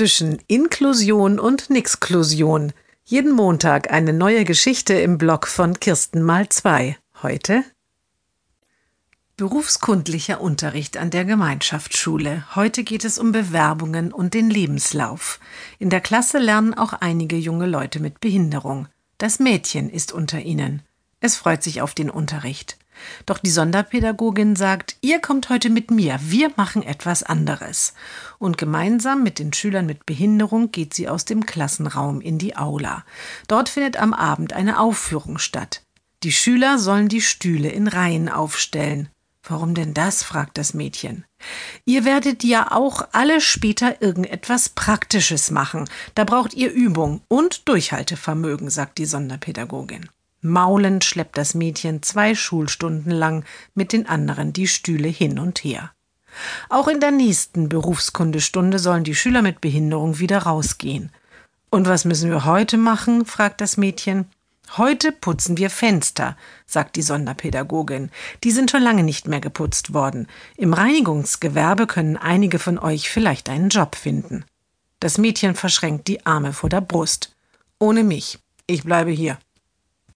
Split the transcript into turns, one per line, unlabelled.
zwischen Inklusion und Nixklusion. Jeden Montag eine neue Geschichte im Blog von Kirsten mal zwei. Heute Berufskundlicher Unterricht an der Gemeinschaftsschule. Heute geht es um Bewerbungen und den Lebenslauf. In der Klasse lernen auch einige junge Leute mit Behinderung. Das Mädchen ist unter ihnen. Es freut sich auf den Unterricht. Doch die Sonderpädagogin sagt, ihr kommt heute mit mir, wir machen etwas anderes. Und gemeinsam mit den Schülern mit Behinderung geht sie aus dem Klassenraum in die Aula. Dort findet am Abend eine Aufführung statt. Die Schüler sollen die Stühle in Reihen aufstellen. Warum denn das? fragt das Mädchen. Ihr werdet ja auch alle später irgendetwas Praktisches machen. Da braucht ihr Übung und Durchhaltevermögen, sagt die Sonderpädagogin. Maulend schleppt das Mädchen zwei Schulstunden lang mit den anderen die Stühle hin und her. Auch in der nächsten Berufskundestunde sollen die Schüler mit Behinderung wieder rausgehen. Und was müssen wir heute machen? fragt das Mädchen. Heute putzen wir Fenster, sagt die Sonderpädagogin. Die sind schon lange nicht mehr geputzt worden. Im Reinigungsgewerbe können einige von euch vielleicht einen Job finden. Das Mädchen verschränkt die Arme vor der Brust. Ohne mich. Ich bleibe hier.